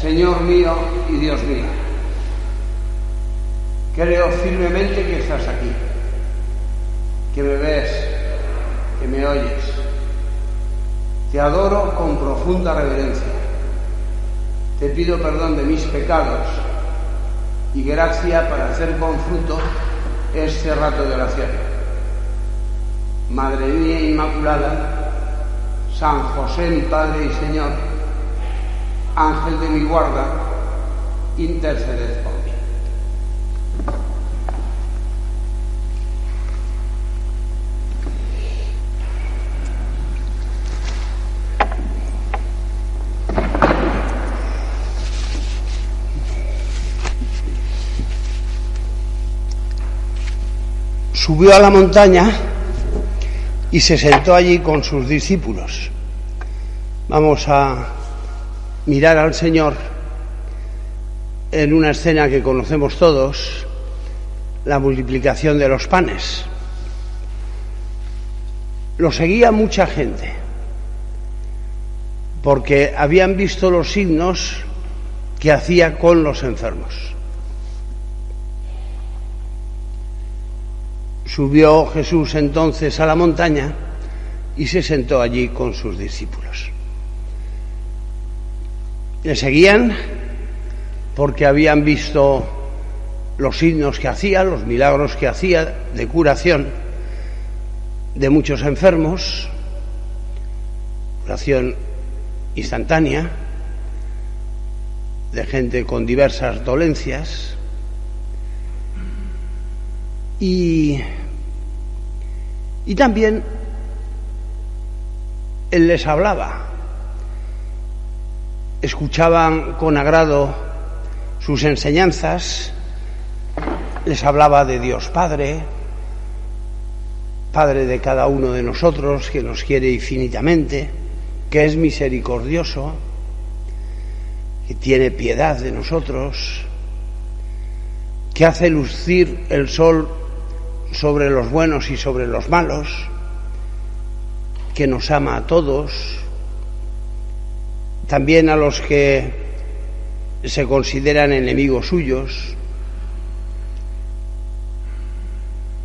Señor mío y Dios mío, creo firmemente que estás aquí, que me ves, que me oyes. Te adoro con profunda reverencia. Te pido perdón de mis pecados y gracia para hacer con fruto este rato de oración. Madre mía Inmaculada, San José mi Padre y Señor, Ángel de mi guarda, interceded por mí. Subió a la montaña y se sentó allí con sus discípulos. Vamos a mirar al Señor en una escena que conocemos todos, la multiplicación de los panes. Lo seguía mucha gente, porque habían visto los signos que hacía con los enfermos. Subió Jesús entonces a la montaña y se sentó allí con sus discípulos. Le seguían porque habían visto los signos que hacía, los milagros que hacía de curación de muchos enfermos, curación instantánea, de gente con diversas dolencias. Y, y también Él les hablaba. Escuchaban con agrado sus enseñanzas, les hablaba de Dios Padre, Padre de cada uno de nosotros, que nos quiere infinitamente, que es misericordioso, que tiene piedad de nosotros, que hace lucir el sol sobre los buenos y sobre los malos, que nos ama a todos, también a los que se consideran enemigos suyos,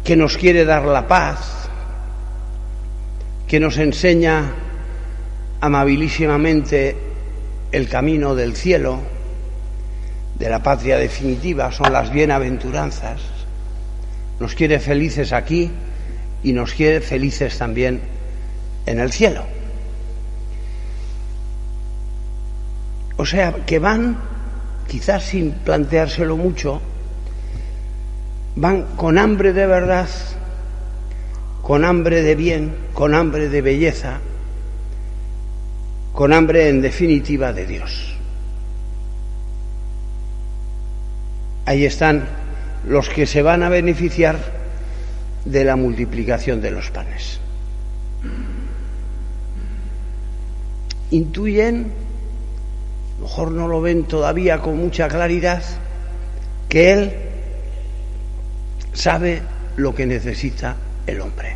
que nos quiere dar la paz, que nos enseña amabilísimamente el camino del cielo, de la patria definitiva, son las bienaventuranzas. Nos quiere felices aquí y nos quiere felices también en el cielo. O sea, que van, quizás sin planteárselo mucho, van con hambre de verdad, con hambre de bien, con hambre de belleza, con hambre en definitiva de Dios. Ahí están los que se van a beneficiar de la multiplicación de los panes. Intuyen mejor no lo ven todavía con mucha claridad, que Él sabe lo que necesita el hombre.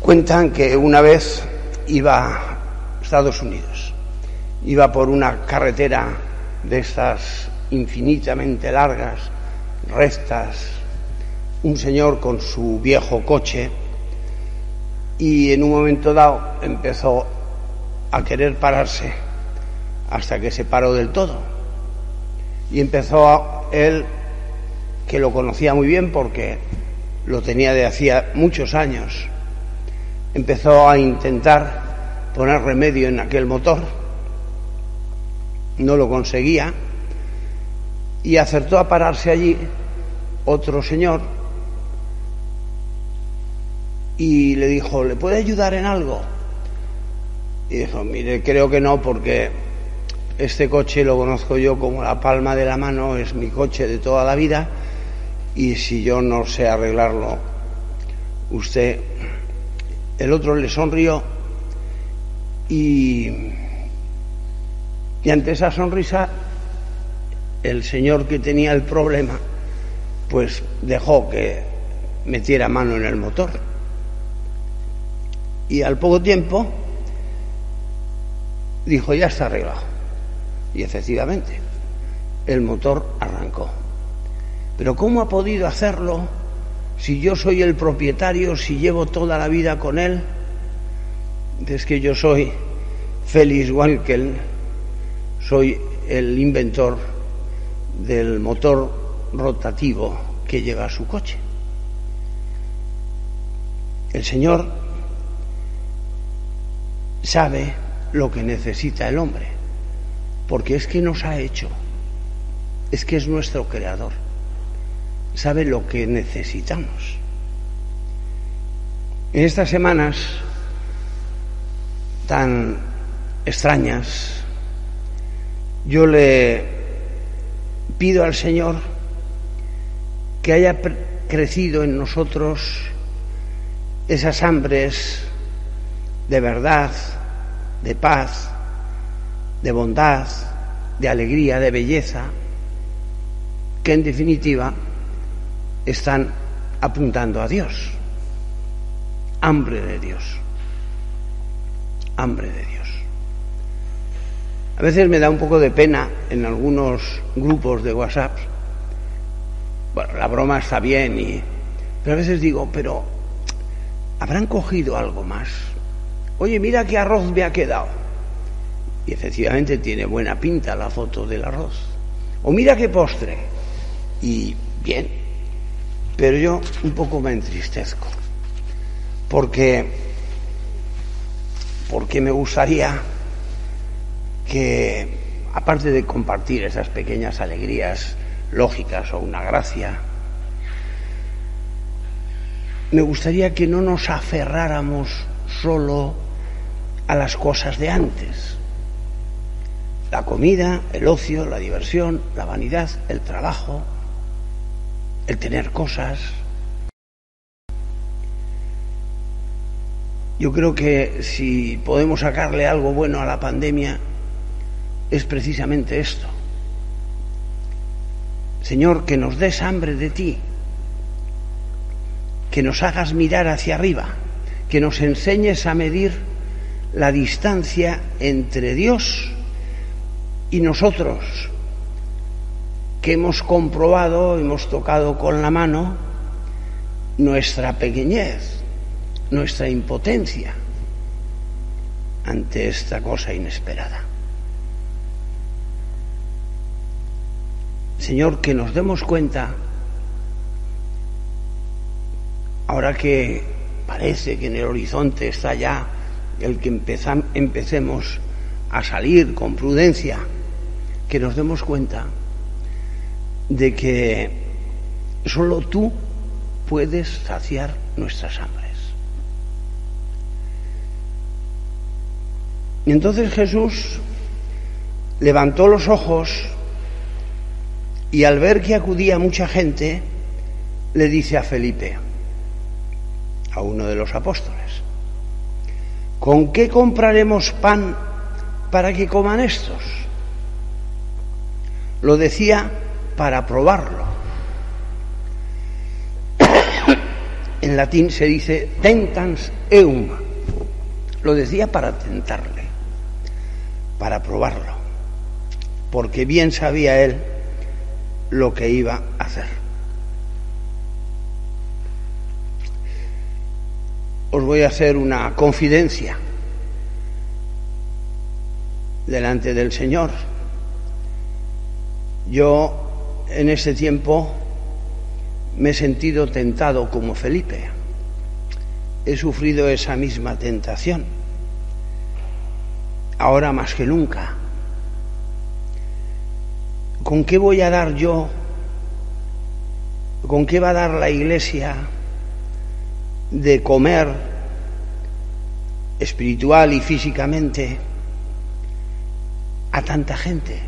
Cuentan que una vez iba a Estados Unidos, iba por una carretera de estas infinitamente largas, rectas, un señor con su viejo coche y en un momento dado empezó a querer pararse hasta que se paró del todo. Y empezó a, él, que lo conocía muy bien porque lo tenía de hacía muchos años, empezó a intentar poner remedio en aquel motor, no lo conseguía y acertó a pararse allí otro señor y le dijo, ¿le puede ayudar en algo? Y dijo, mire, creo que no porque este coche lo conozco yo como la palma de la mano, es mi coche de toda la vida y si yo no sé arreglarlo, usted... El otro le sonrió y, y ante esa sonrisa el señor que tenía el problema pues dejó que metiera mano en el motor. Y al poco tiempo dijo, ya está arreglado. Y efectivamente, el motor arrancó. Pero ¿cómo ha podido hacerlo si yo soy el propietario, si llevo toda la vida con él? Es que yo soy Félix Wankel, soy el inventor del motor rotativo que lleva su coche. El Señor sabe lo que necesita el hombre, porque es que nos ha hecho, es que es nuestro creador, sabe lo que necesitamos. En estas semanas tan extrañas, yo le pido al Señor que haya crecido en nosotros esas hambres de verdad, de paz, de bondad, de alegría, de belleza, que en definitiva están apuntando a Dios. Hambre de Dios. Hambre de Dios. A veces me da un poco de pena en algunos grupos de WhatsApp. Bueno, la broma está bien, y, pero a veces digo, pero ¿habrán cogido algo más? Oye, mira qué arroz me ha quedado. Y efectivamente tiene buena pinta la foto del arroz. O mira qué postre. Y bien. Pero yo un poco me entristezco. Porque, porque me gustaría que, aparte de compartir esas pequeñas alegrías lógicas o una gracia, me gustaría que no nos aferráramos solo a las cosas de antes. La comida, el ocio, la diversión, la vanidad, el trabajo, el tener cosas. Yo creo que si podemos sacarle algo bueno a la pandemia es precisamente esto. Señor, que nos des hambre de ti, que nos hagas mirar hacia arriba, que nos enseñes a medir la distancia entre Dios y nosotros, que hemos comprobado, hemos tocado con la mano nuestra pequeñez, nuestra impotencia ante esta cosa inesperada. Señor, que nos demos cuenta, ahora que parece que en el horizonte está ya el que empecemos a salir con prudencia, que nos demos cuenta de que solo tú puedes saciar nuestras hambres. Y entonces Jesús levantó los ojos y al ver que acudía mucha gente, le dice a Felipe, a uno de los apóstoles, ¿con qué compraremos pan para que coman estos? Lo decía para probarlo. en latín se dice tentans eum. Lo decía para tentarle, para probarlo, porque bien sabía él lo que iba a hacer. Os voy a hacer una confidencia delante del Señor. Yo en ese tiempo me he sentido tentado como Felipe. He sufrido esa misma tentación, ahora más que nunca ¿Con qué voy a dar yo? ¿Con qué va a dar la iglesia de comer espiritual y físicamente a tanta gente?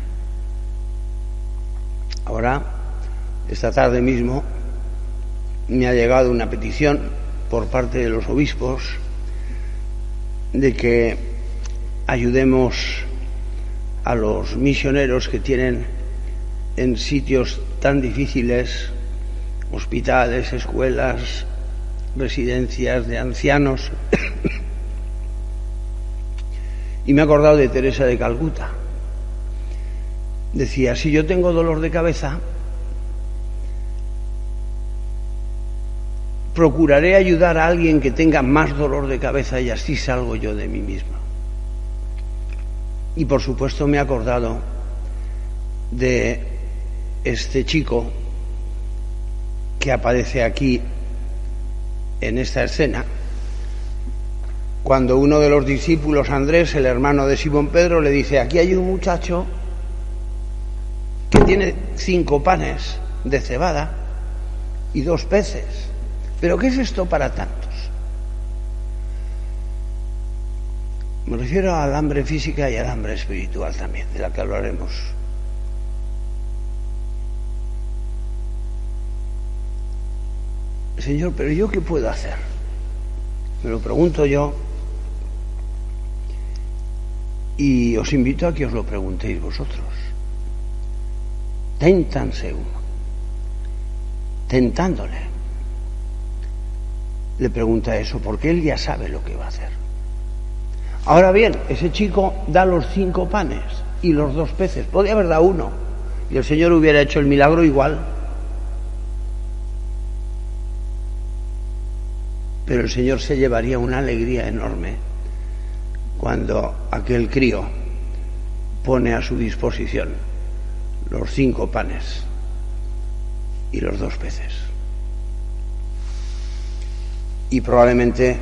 Ahora, esta tarde mismo, me ha llegado una petición por parte de los obispos de que ayudemos a los misioneros que tienen en sitios tan difíciles, hospitales, escuelas, residencias de ancianos. y me he acordado de Teresa de Calcuta. Decía, si yo tengo dolor de cabeza, procuraré ayudar a alguien que tenga más dolor de cabeza y así salgo yo de mí mismo. Y por supuesto me he acordado de este chico que aparece aquí en esta escena, cuando uno de los discípulos, Andrés, el hermano de Simón Pedro, le dice, aquí hay un muchacho que tiene cinco panes de cebada y dos peces. ¿Pero qué es esto para tantos? Me refiero al hambre física y al hambre espiritual también, de la que hablaremos Señor, pero ¿yo qué puedo hacer? Me lo pregunto yo y os invito a que os lo preguntéis vosotros. Téntanse uno. Tentándole. Le pregunta eso porque él ya sabe lo que va a hacer. Ahora bien, ese chico da los cinco panes y los dos peces. Podría haber dado uno y el Señor hubiera hecho el milagro igual. Pero el Señor se llevaría una alegría enorme cuando aquel crío pone a su disposición los cinco panes y los dos peces. Y probablemente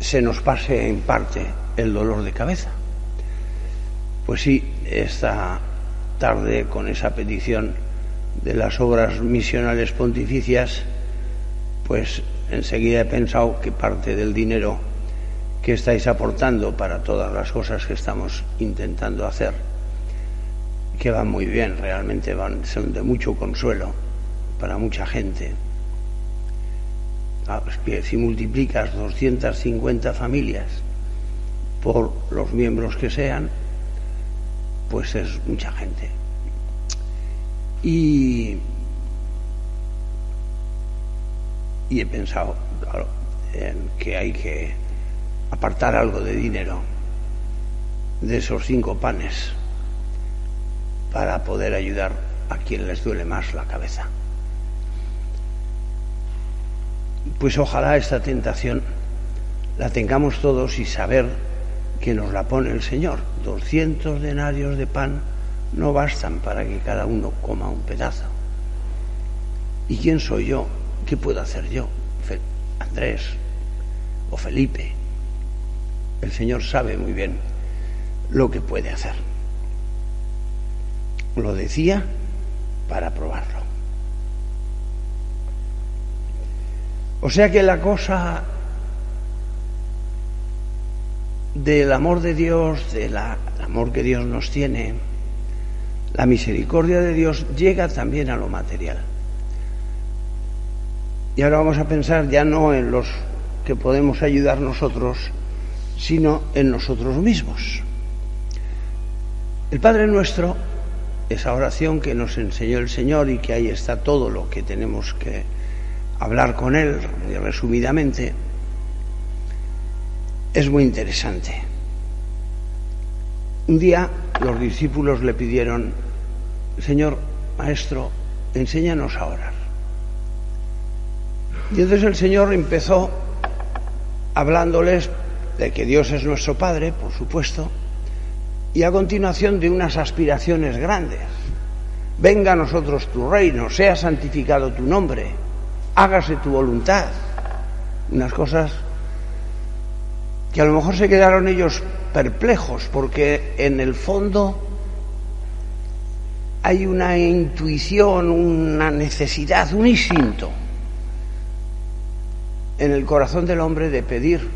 se nos pase en parte el dolor de cabeza. Pues sí, esta tarde con esa petición de las obras misionales pontificias, pues enseguida he pensado que parte del dinero que estáis aportando para todas las cosas que estamos intentando hacer, que van muy bien, realmente van, son de mucho consuelo para mucha gente. Ah, si multiplicas 250 familias por los miembros que sean, pues es mucha gente. Y he pensado, en que hay que apartar algo de dinero de esos cinco panes para poder ayudar a quien les duele más la cabeza. Pues ojalá esta tentación la tengamos todos y saber que nos la pone el Señor. Doscientos denarios de pan no bastan para que cada uno coma un pedazo. ¿Y quién soy yo ¿Qué puedo hacer yo? Andrés o Felipe. El Señor sabe muy bien lo que puede hacer. Lo decía para probarlo. O sea que la cosa del amor de Dios, del amor que Dios nos tiene, la misericordia de Dios llega también a lo material. Y ahora vamos a pensar ya no en los que podemos ayudar nosotros, sino en nosotros mismos. El Padre nuestro, esa oración que nos enseñó el Señor y que ahí está todo lo que tenemos que hablar con Él, resumidamente, es muy interesante. Un día los discípulos le pidieron, Señor, Maestro, enséñanos a orar. Y entonces el Señor empezó hablándoles de que Dios es nuestro Padre, por supuesto, y a continuación de unas aspiraciones grandes. Venga a nosotros tu reino, sea santificado tu nombre, hágase tu voluntad. Unas cosas que a lo mejor se quedaron ellos perplejos, porque en el fondo hay una intuición, una necesidad, un instinto en el corazón del hombre de pedir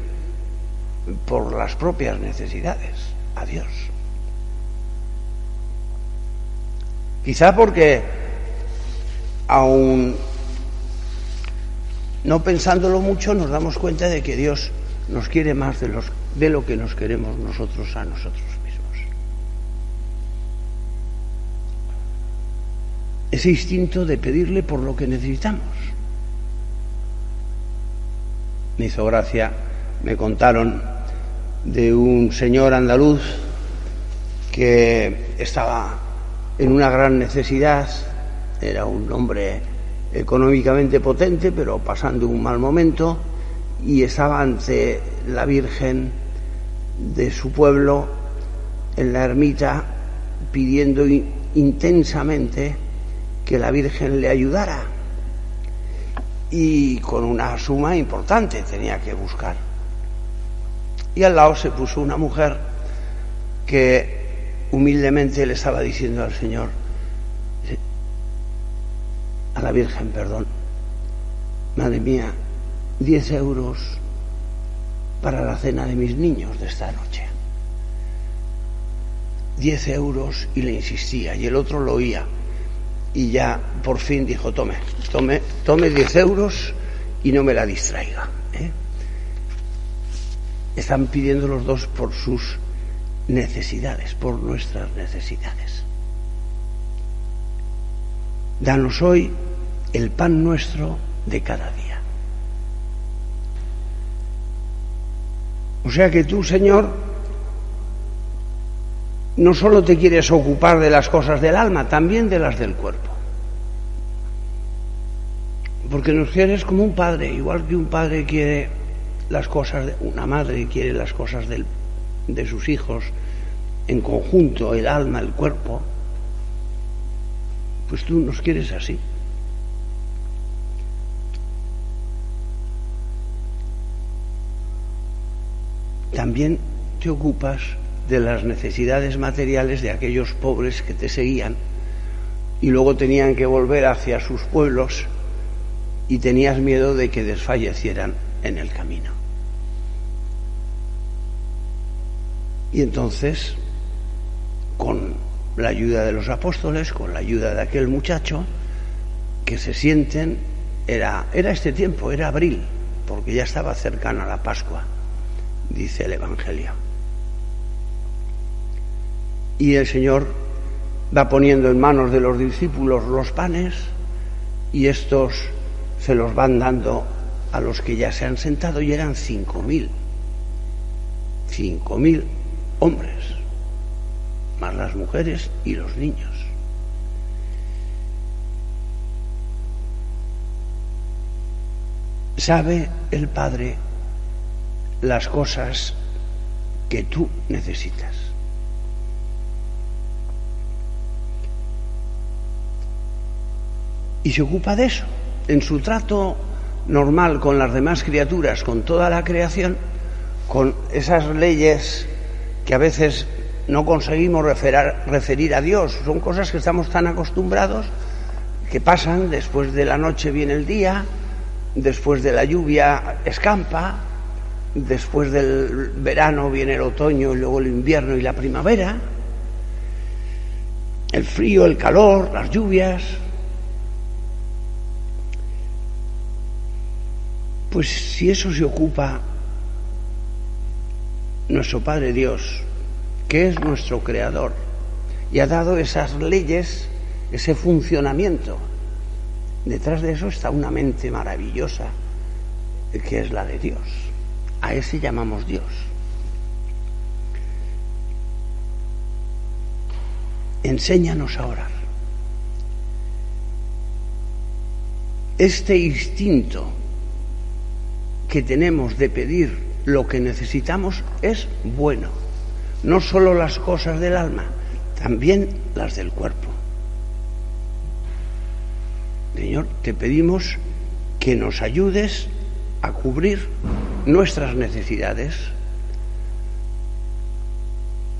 por las propias necesidades a Dios. Quizá porque aún no pensándolo mucho nos damos cuenta de que Dios nos quiere más de, de lo que nos queremos nosotros a nosotros mismos. Ese instinto de pedirle por lo que necesitamos me hizo gracia, me contaron de un señor andaluz que estaba en una gran necesidad, era un hombre económicamente potente, pero pasando un mal momento, y estaba ante la Virgen de su pueblo en la ermita pidiendo intensamente que la Virgen le ayudara y con una suma importante tenía que buscar. Y al lado se puso una mujer que humildemente le estaba diciendo al Señor, a la Virgen, perdón, Madre mía, diez euros para la cena de mis niños de esta noche. Diez euros y le insistía y el otro lo oía y ya por fin dijo, tome, tome, tome 10 euros y no me la distraiga. ¿eh? Están pidiendo los dos por sus necesidades, por nuestras necesidades. Danos hoy el pan nuestro de cada día. O sea que tú, Señor, no solo te quieres ocupar de las cosas del alma, también de las del cuerpo. Porque nos quieres como un padre, igual que un padre quiere las cosas, de, una madre quiere las cosas de sus hijos en conjunto, el alma, el cuerpo, pues tú nos quieres así. También te ocupas de las necesidades materiales de aquellos pobres que te seguían y luego tenían que volver hacia sus pueblos y tenías miedo de que desfallecieran en el camino. Y entonces, con la ayuda de los apóstoles, con la ayuda de aquel muchacho, que se sienten, era, era este tiempo, era abril, porque ya estaba cercana la Pascua, dice el Evangelio y el Señor va poniendo en manos de los discípulos los panes y estos se los van dando a los que ya se han sentado y eran cinco mil, cinco mil hombres, más las mujeres y los niños. Sabe el Padre las cosas que tú necesitas. Y se ocupa de eso. En su trato normal con las demás criaturas, con toda la creación, con esas leyes que a veces no conseguimos referir a Dios, son cosas que estamos tan acostumbrados que pasan, después de la noche viene el día, después de la lluvia escampa, después del verano viene el otoño y luego el invierno y la primavera, el frío, el calor, las lluvias, Pues si eso se ocupa nuestro Padre Dios, que es nuestro Creador, y ha dado esas leyes, ese funcionamiento, detrás de eso está una mente maravillosa, que es la de Dios. A ese llamamos Dios. Enséñanos a orar. Este instinto que tenemos de pedir lo que necesitamos es bueno. No solo las cosas del alma, también las del cuerpo. Señor, te pedimos que nos ayudes a cubrir nuestras necesidades,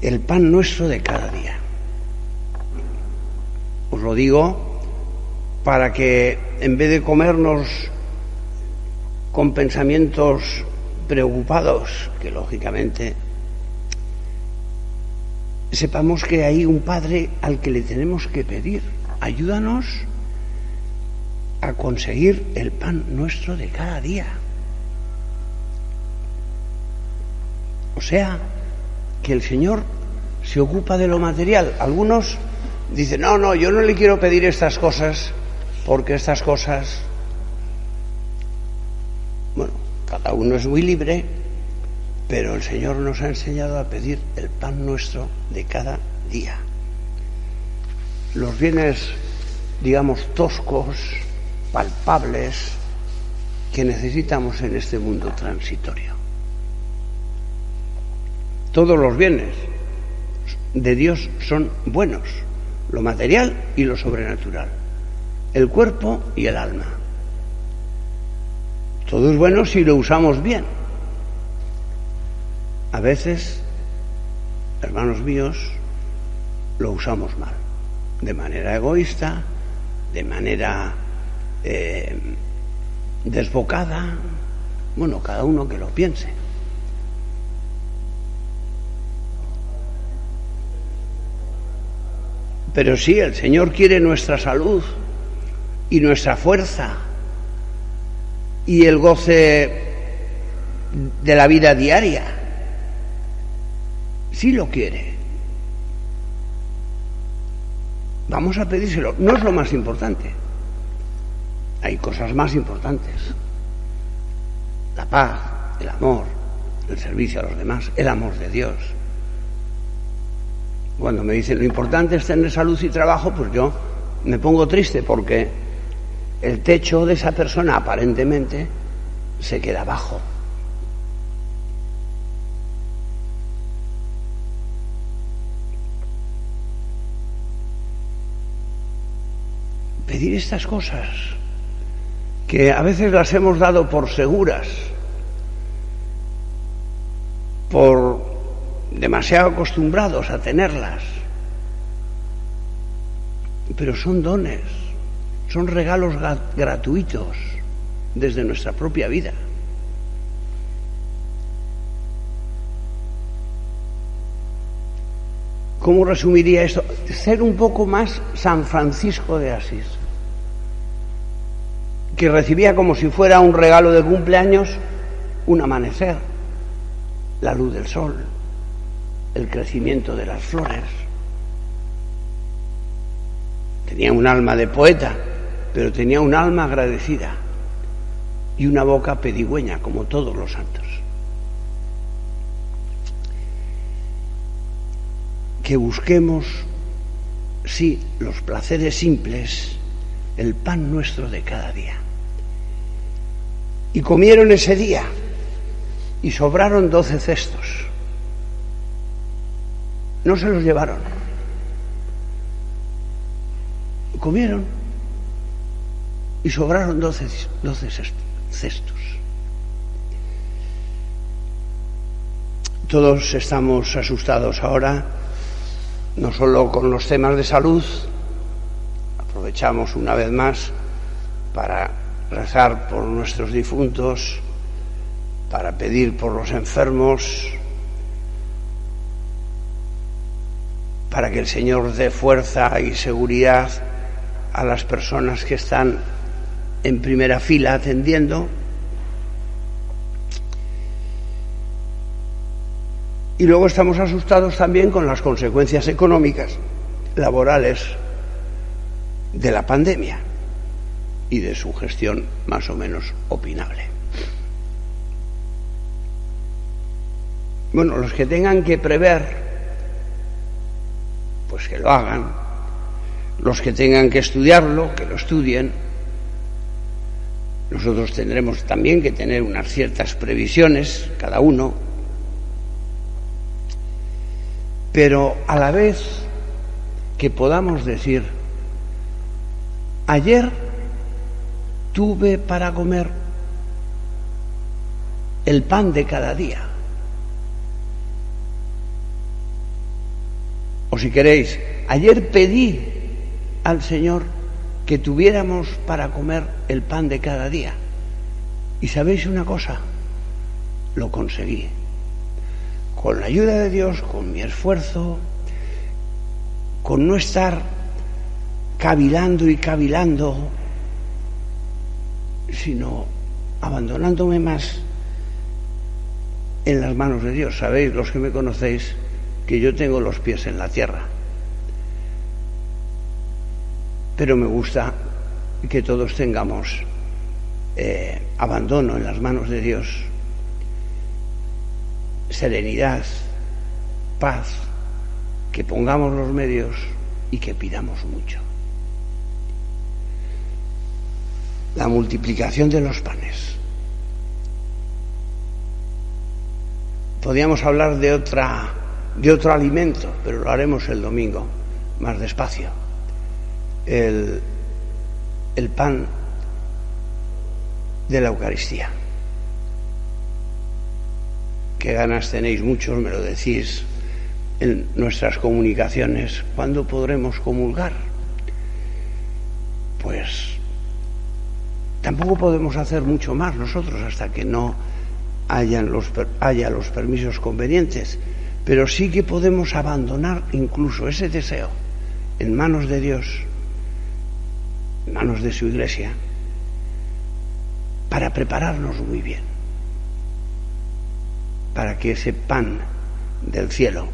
el pan nuestro de cada día. Os lo digo para que en vez de comernos con pensamientos preocupados, que lógicamente sepamos que hay un Padre al que le tenemos que pedir, ayúdanos a conseguir el pan nuestro de cada día. O sea, que el Señor se ocupa de lo material. Algunos dicen, no, no, yo no le quiero pedir estas cosas porque estas cosas, cada uno es muy libre, pero el Señor nos ha enseñado a pedir el pan nuestro de cada día. Los bienes, digamos, toscos, palpables, que necesitamos en este mundo transitorio. Todos los bienes de Dios son buenos, lo material y lo sobrenatural, el cuerpo y el alma. Todo es bueno si lo usamos bien. A veces, hermanos míos, lo usamos mal, de manera egoísta, de manera eh, desbocada, bueno, cada uno que lo piense. Pero sí, el Señor quiere nuestra salud y nuestra fuerza y el goce de la vida diaria. Sí lo quiere. Vamos a pedírselo. No es lo más importante. Hay cosas más importantes. La paz, el amor, el servicio a los demás, el amor de Dios. Cuando me dicen lo importante es tener salud y trabajo, pues yo me pongo triste porque el techo de esa persona aparentemente se queda bajo. Pedir estas cosas, que a veces las hemos dado por seguras, por demasiado acostumbrados a tenerlas. Pero son dones, son regalos gratuitos desde nuestra propia vida. ¿Cómo resumiría esto? Ser un poco más San Francisco de Asís, que recibía como si fuera un regalo de cumpleaños un amanecer, la luz del sol, el crecimiento de las flores. Tenía un alma de poeta, pero tenía un alma agradecida y una boca pedigüeña, como todos los santos. Que busquemos, sí, los placeres simples, el pan nuestro de cada día. Y comieron ese día y sobraron doce cestos. No se los llevaron. Comieron y sobraron doce, cestos. Todos estamos asustados ahora, no solo con los temas de salud, aprovechamos una vez más para rezar por nuestros difuntos, para pedir por los enfermos, para que el Señor dé fuerza y seguridad a las personas que están en primera fila atendiendo. Y luego estamos asustados también con las consecuencias económicas, laborales de la pandemia y de su gestión más o menos opinable. Bueno, los que tengan que prever pues que lo hagan. Los que tengan que estudiarlo, que lo estudien. Nosotros tendremos también que tener unas ciertas previsiones, cada uno, pero a la vez que podamos decir, ayer tuve para comer el pan de cada día. O si queréis, ayer pedí al Señor que tuviéramos para comer el pan de cada día. Y sabéis una cosa, lo conseguí. Con la ayuda de Dios, con mi esfuerzo, con no estar cavilando y cavilando, sino abandonándome más en las manos de Dios. Sabéis, los que me conocéis, que yo tengo los pies en la tierra pero me gusta que todos tengamos eh, abandono en las manos de Dios, serenidad, paz, que pongamos los medios y que pidamos mucho. La multiplicación de los panes. Podríamos hablar de otra de otro alimento, pero lo haremos el domingo más despacio el, el pan de la Eucaristía. Qué ganas tenéis muchos, me lo decís en nuestras comunicaciones. ¿Cuándo podremos comulgar? Pues tampoco podemos hacer mucho más nosotros hasta que no hayan los, haya los permisos convenientes, pero sí que podemos abandonar incluso ese deseo en manos de Dios manos de su iglesia, para prepararnos muy bien, para que ese pan del cielo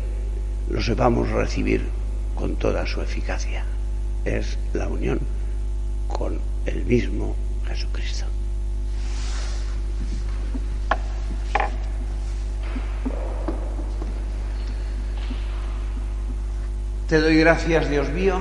lo sepamos recibir con toda su eficacia. Es la unión con el mismo Jesucristo. Te doy gracias, Dios mío,